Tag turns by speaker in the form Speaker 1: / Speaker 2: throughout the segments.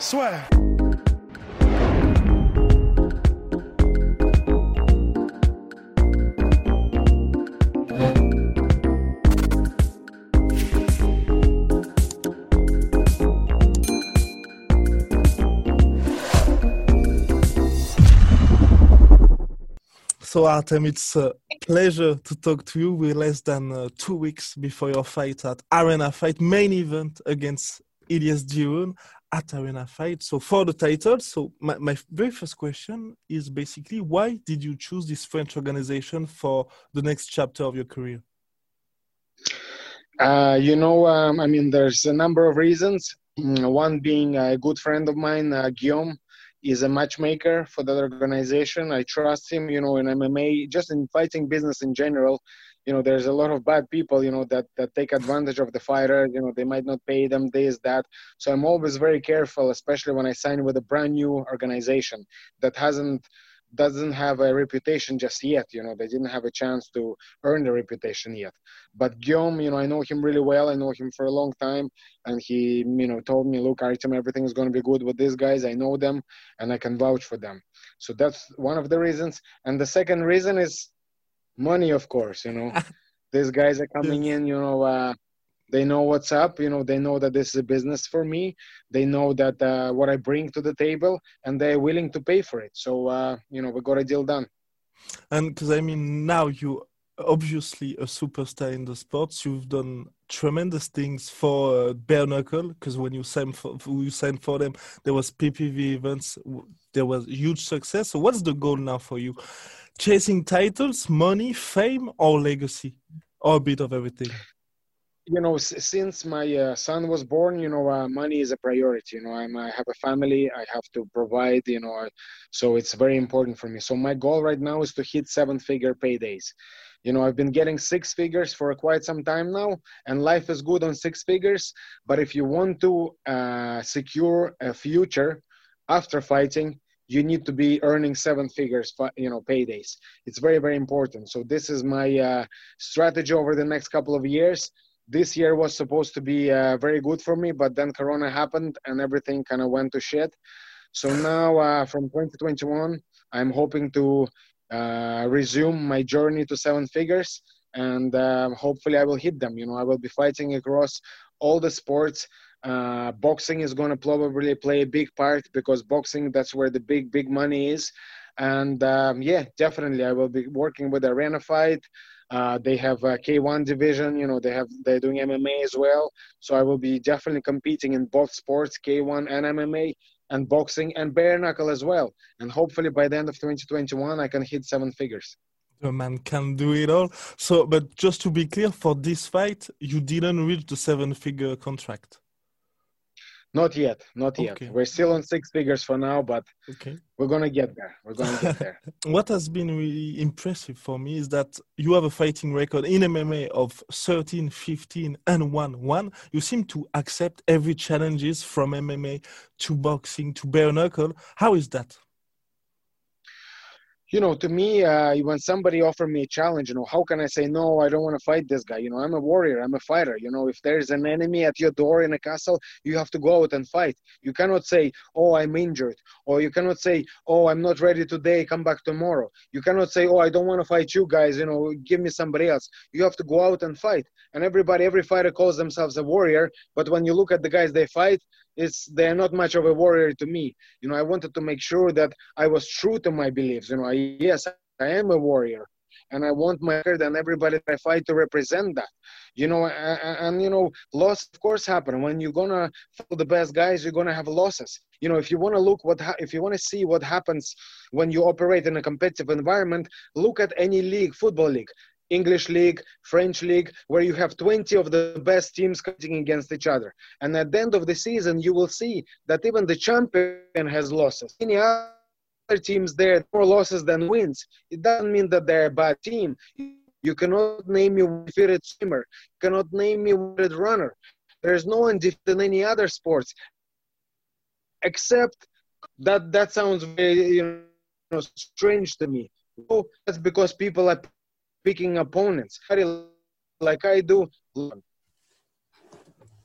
Speaker 1: Swear. So, Artem, it's a pleasure to talk to you. We're less than uh, two weeks before your fight at Arena Fight, main event against Elias Giroud at Arena Fight. So, for the title, so my, my very first question is basically why did you choose this French organization for the next chapter of your career?
Speaker 2: Uh, you know, um, I mean, there's a number of reasons. Mm, one being a good friend of mine, uh, Guillaume is a matchmaker for that organization. I trust him, you know, in MMA, just in fighting business in general. You know, there's a lot of bad people, you know, that, that take advantage of the fighter. You know, they might not pay them this, that. So I'm always very careful, especially when I sign with a brand new organization that hasn't doesn't have a reputation just yet. You know, they didn't have a chance to earn the reputation yet. But Guillaume, you know, I know him really well. I know him for a long time, and he, you know, told me, "Look, Artem, everything is going to be good with these guys. I know them, and I can vouch for them." So that's one of the reasons. And the second reason is money, of course. You know, these guys are coming in. You know. Uh, they know what's up you know they know that this is a business for me they know that uh, what i bring to the table and they're willing to pay for it so uh, you know we got a deal done
Speaker 1: and because i mean now you obviously a superstar in the sports you've done tremendous things for uh, bare knuckle because when you signed for you signed for them there was ppv events there was huge success so what's the goal now for you chasing titles money fame or legacy or a bit of everything
Speaker 2: you know, since my uh, son was born, you know, uh, money is a priority. You know, I'm, I have a family, I have to provide, you know, so it's very important for me. So my goal right now is to hit seven-figure paydays. You know, I've been getting six figures for quite some time now, and life is good on six figures. But if you want to uh, secure a future after fighting, you need to be earning seven figures you know paydays it's very very important so this is my uh, strategy over the next couple of years this year was supposed to be uh, very good for me, but then Corona happened and everything kind of went to shit. So now uh, from 2021, I'm hoping to uh, resume my journey to seven figures and uh, hopefully I will hit them. You know, I will be fighting across all the sports. Uh, boxing is going to probably play a big part because boxing, that's where the big, big money is. And um, yeah, definitely, I will be working with Arena Fight. Uh, they have a K1 division. You know, they have they're doing MMA as well. So I will be definitely competing in both sports, K1 and MMA, and boxing and bare knuckle as well. And hopefully by the end of 2021, I can hit seven figures.
Speaker 1: The man can do it all. So, but just to be clear, for this fight, you didn't reach the seven-figure contract.
Speaker 2: Not yet, not yet. Okay. We're still on six figures for now, but okay. we're gonna get there. We're gonna get there.
Speaker 1: what has been really impressive for me is that you have a fighting record in MMA of 13, 15, and 1 1. You seem to accept every challenges from MMA to boxing to bare knuckle. How is that?
Speaker 2: You know, to me, uh, when somebody offer me a challenge, you know, how can I say no? I don't want to fight this guy. You know, I'm a warrior. I'm a fighter. You know, if there's an enemy at your door in a castle, you have to go out and fight. You cannot say, oh, I'm injured, or you cannot say, oh, I'm not ready today. Come back tomorrow. You cannot say, oh, I don't want to fight you guys. You know, give me somebody else. You have to go out and fight. And everybody, every fighter calls themselves a warrior. But when you look at the guys they fight, it's they're not much of a warrior to me. You know, I wanted to make sure that I was true to my beliefs. You know, I, yes, I am a warrior, and I want my and everybody I fight to represent that. You know, and, and you know, loss of course happen when you're gonna follow the best guys. You're gonna have losses. You know, if you want to look what ha- if you want to see what happens when you operate in a competitive environment, look at any league, football league English league, French league, where you have 20 of the best teams competing against each other. And at the end of the season, you will see that even the champion has losses. Any other teams there more losses than wins. It doesn't mean that they're a bad team. You cannot name me a defeated swimmer. You cannot name me a defeated runner. There's no one defeated in any other sports, except that that sounds very you know strange to me. Oh, that's because people are picking opponents like I do.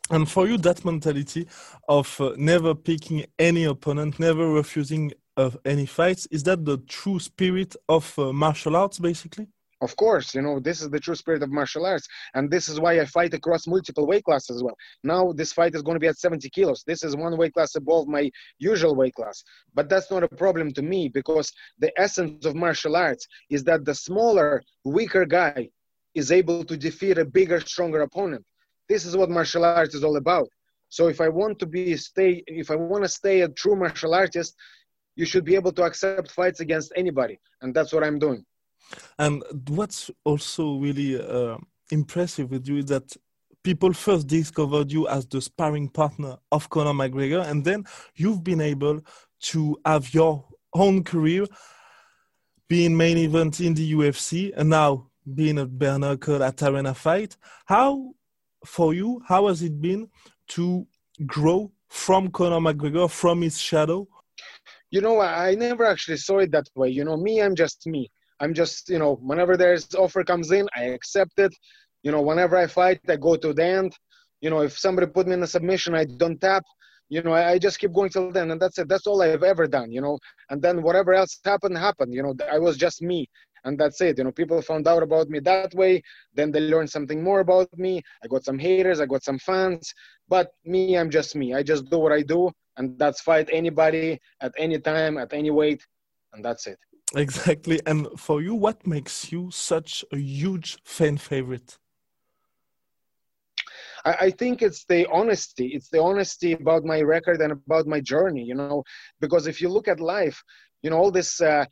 Speaker 1: And for you, that mentality of uh, never picking any opponent, never refusing of any fights, is that the true spirit of uh, martial arts, basically?
Speaker 2: Of course, you know, this is the true spirit of martial arts. And this is why I fight across multiple weight classes as well. Now, this fight is going to be at 70 kilos. This is one weight class above my usual weight class. But that's not a problem to me because the essence of martial arts is that the smaller, weaker guy is able to defeat a bigger, stronger opponent. This is what martial arts is all about. So if I want to be stay, if I want to stay a true martial artist, you should be able to accept fights against anybody. And that's what I'm doing.
Speaker 1: And what's also really uh, impressive with you is that people first discovered you as the sparring partner of Conor McGregor, and then you've been able to have your own career, being main event in the UFC, and now being a bare knuckle at Arena Fight. How, for you, how has it been to grow from Conor McGregor, from his shadow?
Speaker 2: You know, I never actually saw it that way. You know, me, I'm just me. I'm just, you know, whenever there's offer comes in, I accept it. You know, whenever I fight, I go to the end. You know, if somebody put me in a submission, I don't tap. You know, I, I just keep going till then, and that's it. That's all I've ever done. You know, and then whatever else happened, happened. You know, I was just me, and that's it. You know, people found out about me that way. Then they learned something more about me. I got some haters, I got some fans, but me, I'm just me. I just do what I do, and that's fight anybody at any time, at any weight, and that's it.
Speaker 1: Exactly. And for you, what makes you such a huge fan favorite?
Speaker 2: I, think it's the honesty. It's the honesty about my record and about my journey, you know, because if you look at life, you know, all this, uh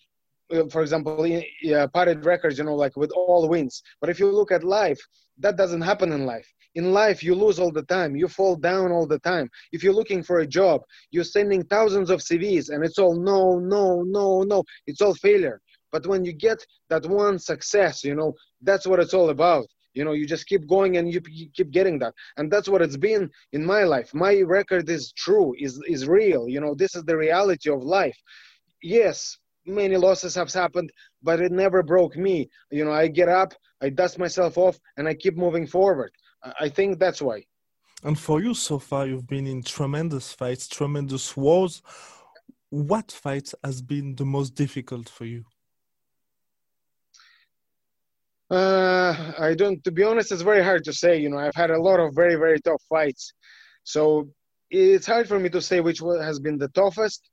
Speaker 2: for example, uh, parted records, you know, like with all wins. But if you look at life, that doesn't happen in life. In life you lose all the time. You fall down all the time. If you're looking for a job you're sending thousands of cvs and it's all no no no no. It's all failure. But when you get that one success you know that's what it's all about. You know you just keep going and you keep getting that. And that's what it's been in my life. My record is true is is real. You know this is the reality of life. Yes many losses have happened but it never broke me you know i get up i dust myself off and i keep moving forward I think that's why.
Speaker 1: And for you so far, you've been in tremendous fights, tremendous wars. What fight has been the most difficult for you?
Speaker 2: Uh, I don't. To be honest, it's very hard to say. You know, I've had a lot of very, very tough fights, so it's hard for me to say which one has been the toughest.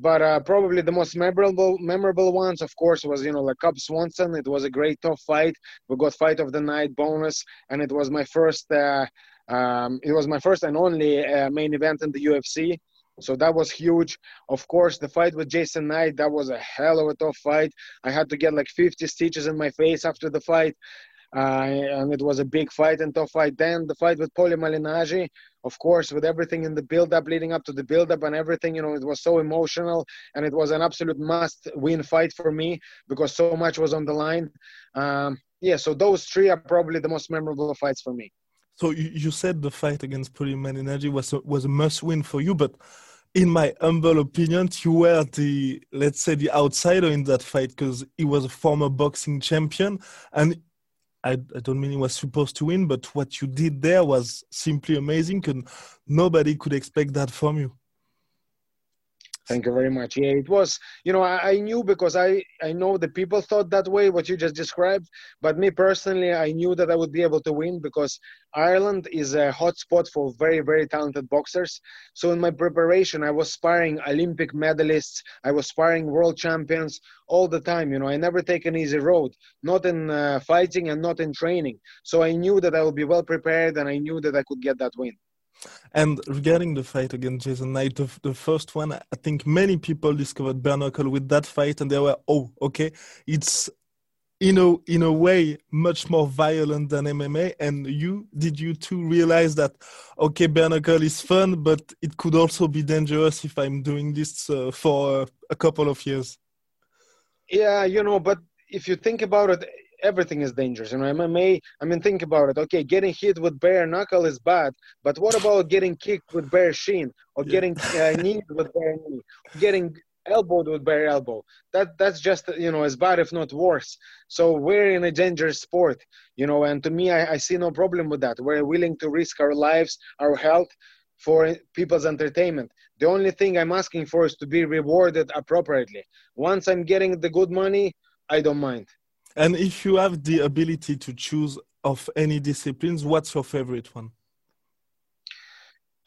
Speaker 2: But uh, probably the most memorable memorable ones, of course, was you know like Cub Swanson. It was a great tough fight. We got fight of the night bonus, and it was my first. Uh, um, it was my first and only uh, main event in the UFC. So that was huge. Of course, the fight with Jason Knight, that was a hell of a tough fight. I had to get like 50 stitches in my face after the fight. And it was a big fight and tough fight. Then the fight with Paulie Malignaggi, of course, with everything in the build-up, leading up to the build-up and everything, you know, it was so emotional, and it was an absolute must-win fight for me because so much was on the line. Um, yeah, so those three are probably the most memorable fights for me.
Speaker 1: So you, said the fight against Paulie Malignaggi was a, was a must-win for you, but in my humble opinion, you were the let's say the outsider in that fight because he was a former boxing champion, and I, I, don't mean he was supposed to win, but what you did there was simply amazing, and nobody could expect that from you.
Speaker 2: Thank you very much. Yeah, it was, you know, I, I, knew because I, I know the people thought that way, what you just described. But me personally, I knew that I would be able to win because Ireland is a hot spot for very, very talented boxers. So in my preparation, I was sparring Olympic medalists, I was sparring world champions all the time. You know, I never take an easy road, not in uh, fighting and not in training. So I knew that I would be well prepared and I knew that I could get that win.
Speaker 1: And regarding the fight against Jason Knight, the, the, first one, I think many people discovered bare knuckle with that fight, and they were, oh, okay, it's in a in a way much more violent than MMA. And you did you too realize that okay, bare knuckle is fun, but it could also be dangerous if I'm doing this uh, for a couple of years.
Speaker 2: Yeah, you know, but if you think about it, everything is dangerous. You know, MMA. I mean, think about it. Okay, getting hit with bare knuckle is bad, but what about getting kicked with bare shin or yeah. getting uh, kneed with bare knee, getting elbowed with bare elbow? That that's just you know as bad, if not worse. So we're in a dangerous sport, you know. And to me, I, I see no problem with that. We're willing to risk our lives, our health for people's entertainment. The only thing I'm asking for is to be rewarded appropriately. Once I'm getting the good money, I don't mind.
Speaker 1: And if you have the ability to choose of any disciplines, what's your favorite one?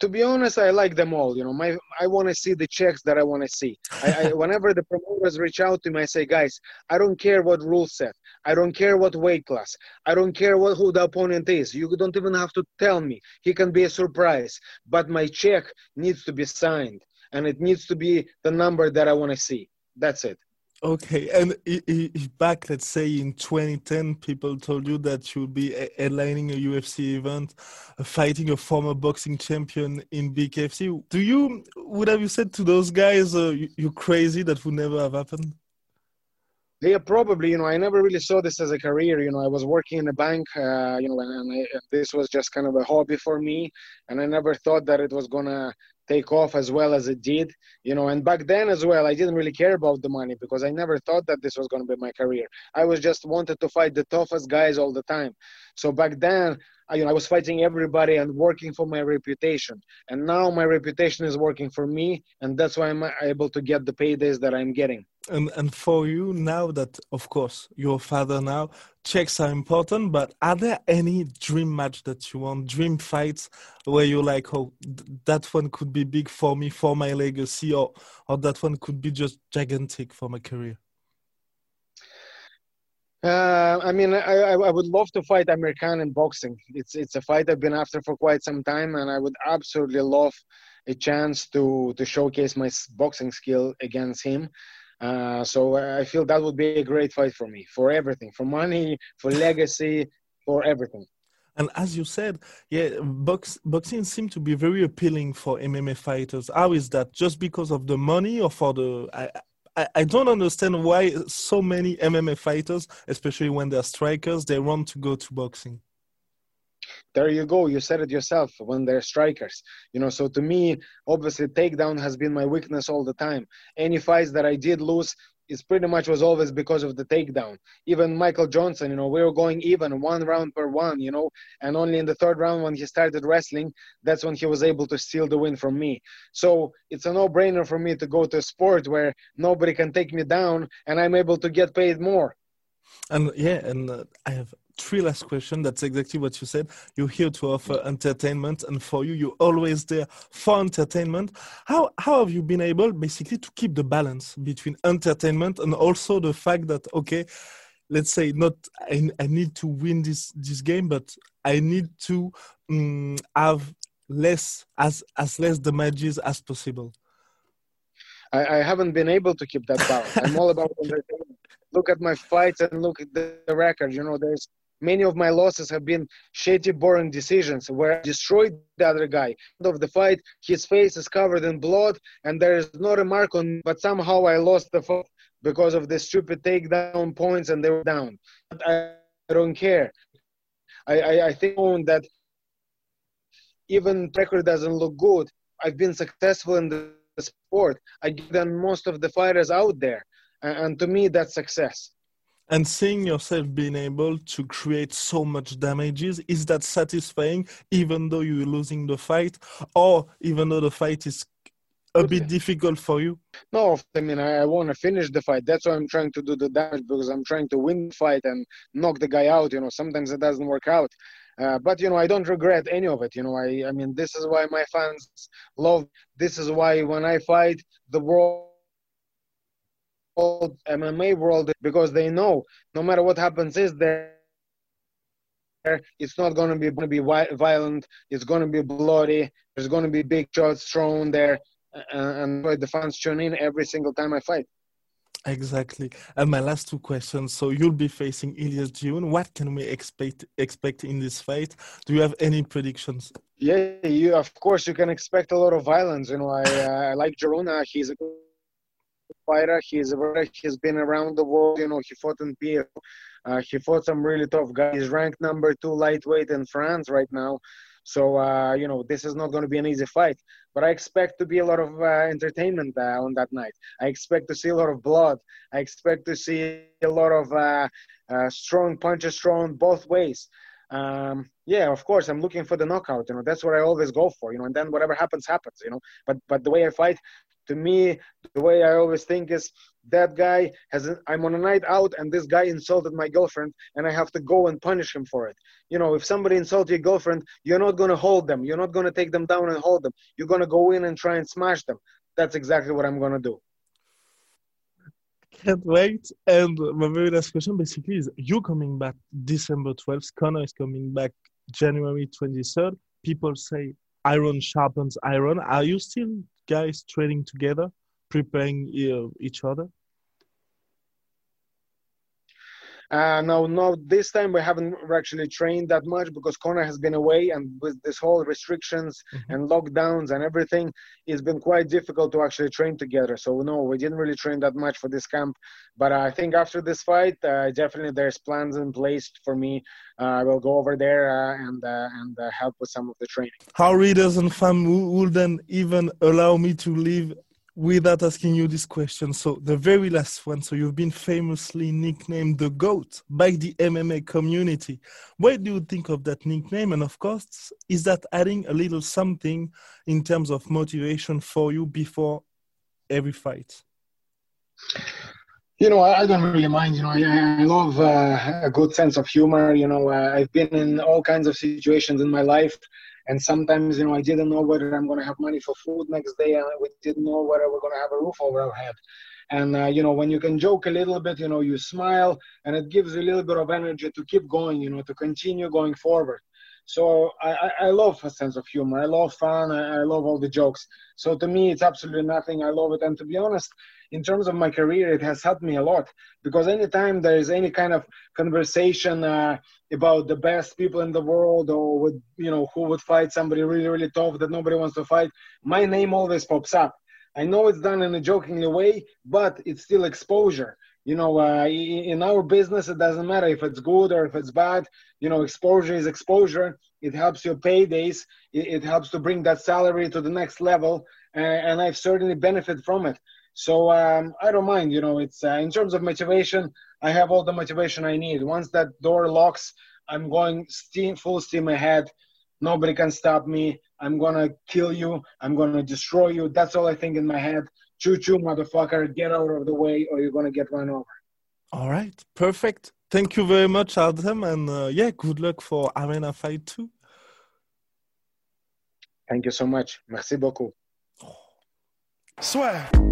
Speaker 2: To be honest, I like them all. You know, my I want to see the checks that I want to see. I, I, whenever the promoters reach out to me, I say, guys, I don't care what rules set. I don't care what weight class. I don't care what who the opponent is. You don't even have to tell me. He can be a surprise. But my check needs to be signed, and it needs to be the number that I want to see. That's it.
Speaker 1: Okay, and if back, let's say in 2010, people told you that you would be headlining a UFC event, uh, fighting a former boxing champion in BKFC, do you would have you said to those guys, uh, "You're crazy"? That would never have happened.
Speaker 2: Yeah, probably. You know, I never really saw this as a career. You know, I was working in a bank. Uh, you know, and, I, this was just kind of a hobby for me, and I never thought that it was gonna take off as well as it did you know and back then as well i didn't really care about the money because i never thought that this was going to be my career. I was just wanted to fight the toughest guys all the time so back then I, you know, I was fighting everybody and working for my reputation. And now my reputation is working for me and that's why i'm able to get the paydays that i'm getting.
Speaker 1: And and for you now that of course you're father now checks are important but are there any dream match that you want dream fights where you're like oh that one could be big for me for my legacy or or that one could be just gigantic for my career
Speaker 2: uh, I mean, I, I would love to fight Amir Khan in boxing. It's it's a fight I've been after for quite some time, and I would absolutely love a chance to to showcase my boxing skill against him. Uh, so I feel that would be a great fight for me, for everything, for money, for legacy, for everything.
Speaker 1: And as you said, yeah, box, boxing seems to be very appealing for MMA fighters. How is that? Just because of the money, or for the? I, I, I don't understand why so many MMA fighters, especially when they're strikers, they want to go to boxing.
Speaker 2: There you go. You said it yourself when they're strikers. You know so to me obviously takedown has been my weakness all the time. Any fights that i did lose is pretty much was always because of the takedown. Even michael johnson you know we were going even one round per one you know and only in the third round when he started wrestling that's when he was able to steal the win from me. So it's a no-brainer for me to go to a sport where nobody can take me down and i'm able to get paid more.
Speaker 1: And yeah and uh, i have three last questions. That's exactly what you said. You're here to offer entertainment, and for you, you're always there for entertainment. How how have you been able, basically, to keep the balance between entertainment and also the fact that okay, let's say not I, I need to win this this game, but I need to um, have less as as less damages as possible.
Speaker 2: I, I haven't been able to keep that balance. I'm all about entertainment. Look at my fights and look at the, the record. You know, there's many of my losses have been shitty, boring decisions where I destroyed the other guy. End of the fight, his face is covered in blood, and there is not a mark on. But somehow I lost the fight because of the stupid takedown points, and they were down. But I, don't care. I, I, I think that even record doesn't look good. I've been successful in the sport. I give most of the fighters out there, and, and to me, that's success
Speaker 1: and seeing yourself being able to create so much damages is that satisfying even though you're losing the fight? Or even though the fight is a bit difficult for you?
Speaker 2: No i mean i, I want to finish the fight. That's why i'm trying to do the damage because i'm trying to win the fight and knock the guy out you know. Sometimes it doesn't work out. Uh, but you know i don't regret any of it you know. I i mean this is why my fans love this is why when i fight the world MMA world because they know no matter what happens is there it's not going to be going to be violent it's going to be bloody there's going to be big shots thrown there and, and the fans tune in every single time i fight
Speaker 1: Exactly. And my last two questions. So you'll be facing Elias June. What can we expect expect in this fight? Do you have any predictions?
Speaker 2: Yeah, you of course you can expect a lot of violence. You know, I, I like Girona. He's a good fighter. He's a he's been around the world. You know, he fought in PFL. Uh, he fought some really tough guys. He's ranked number two lightweight in France right now. So uh, you know this is not going to be an easy fight, but I expect to be a lot of uh, entertainment uh, on that night. I expect to see a lot of blood. I expect to see a lot of uh, uh, strong punches thrown both ways. Um, yeah, of course, I'm looking for the knockout. You know, that's what I always go for. You know, and then whatever happens, happens. You know, but but the way I fight, to me, the way I always think is that guy has. I'm on a night out, and this guy insulted my girlfriend, and I have to go and punish him for it. You know, if somebody insults your girlfriend, you're not gonna hold them. You're not gonna take them down and hold them. You're gonna go in and try and smash them. That's exactly what I'm gonna do.
Speaker 1: Can't wait. And my very last question basically is you coming back December 12th, Conor is coming back January 23rd. People say iron sharpens iron. Are you still guys training together, preparing uh, each other?
Speaker 2: Uh, no, no, this time we haven't actually trained that much because Conor has been away, and with this whole restrictions mm-hmm. and lockdowns and everything, it's been quite difficult to actually train together. So no, we didn't really train that much for this camp. But I think after this fight, uh, definitely there's plans in place for me. Uh, I will go over there uh, and uh, and uh, help with some of the training.
Speaker 1: How readers and fans would then even allow me to leave without asking you this question. So the very last one. So you've been famously nicknamed the GOAT by the MMA community. What do you think of that nickname? And of course, is that adding a little something in terms of motivation for you before every fight?
Speaker 2: You know, I don't really mind. You know, I, I love uh, a good sense of humor. You know, uh, I've been in all kinds of situations in my life and sometimes, you know, I didn't know whether I'm going to have money for food next day, and we didn't know whether we're going to have a roof over our head. And uh, you know, when you can joke a little bit, you know, you smile, and it gives you a little bit of energy to keep going, you know, to continue going forward. So I, I love a sense of humor. I love fun. I, I love all the jokes. So to me, it's absolutely nothing. I love it. And to be honest, in terms of my career, it has helped me a lot because anytime there is any kind of conversation uh, about the best people in the world or would you know who would fight somebody really really tough that nobody wants to fight, my name always pops up. I know it's done in a jokingly way, but it's still exposure you know uh, in our business it doesn't matter if it's good or if it's bad. You know exposure is exposure. It helps your paydays. It, helps to bring that salary to the next level and i've certainly benefited from it. So um, i don't mind you know it's uh, in terms of motivation i have all the motivation i need. Once that door locks i'm going steam full steam ahead. Nobody can stop me. I'm gonna kill you. I'm gonna destroy you. That's all i think in my head choo choo, motherfucker, get out of the way or you're going to get run over.
Speaker 1: All right, perfect. Thank you very much, Artem. And uh, yeah, good luck for Arena Fight 2.
Speaker 2: Thank you so much. Merci beaucoup.
Speaker 1: Swear.